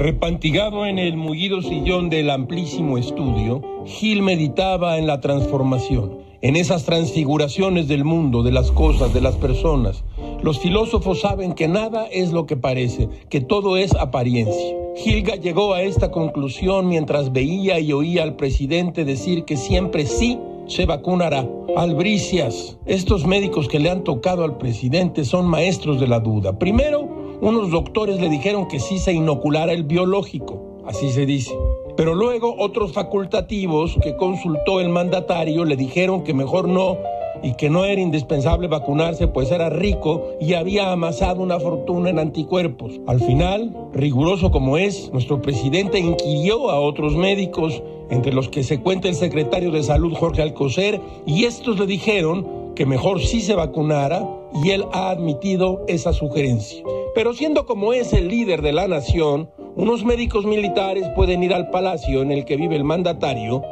Repantigado en el mullido sillón del amplísimo estudio, Gil meditaba en la transformación, en esas transfiguraciones del mundo, de las cosas, de las personas. Los filósofos saben que nada es lo que parece, que todo es apariencia. Gilga llegó a esta conclusión mientras veía y oía al presidente decir que siempre sí se vacunará. Albricias, estos médicos que le han tocado al presidente son maestros de la duda. Primero, unos doctores le dijeron que sí se inoculara el biológico, así se dice. Pero luego otros facultativos que consultó el mandatario le dijeron que mejor no y que no era indispensable vacunarse pues era rico y había amasado una fortuna en anticuerpos. Al final, riguroso como es, nuestro presidente inquirió a otros médicos, entre los que se cuenta el secretario de Salud Jorge Alcocer, y estos le dijeron que mejor sí se vacunara y él ha admitido esa sugerencia. Pero siendo como es el líder de la nación, unos médicos militares pueden ir al palacio en el que vive el mandatario,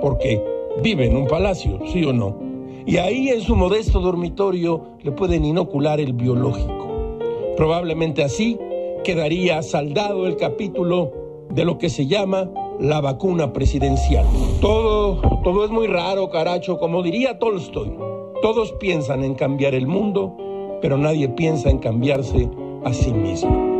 porque vive en un palacio, sí o no, y ahí en su modesto dormitorio le pueden inocular el biológico. Probablemente así quedaría saldado el capítulo de lo que se llama la vacuna presidencial. Todo, todo es muy raro, caracho, como diría Tolstoy. Todos piensan en cambiar el mundo, pero nadie piensa en cambiarse a sí mismo.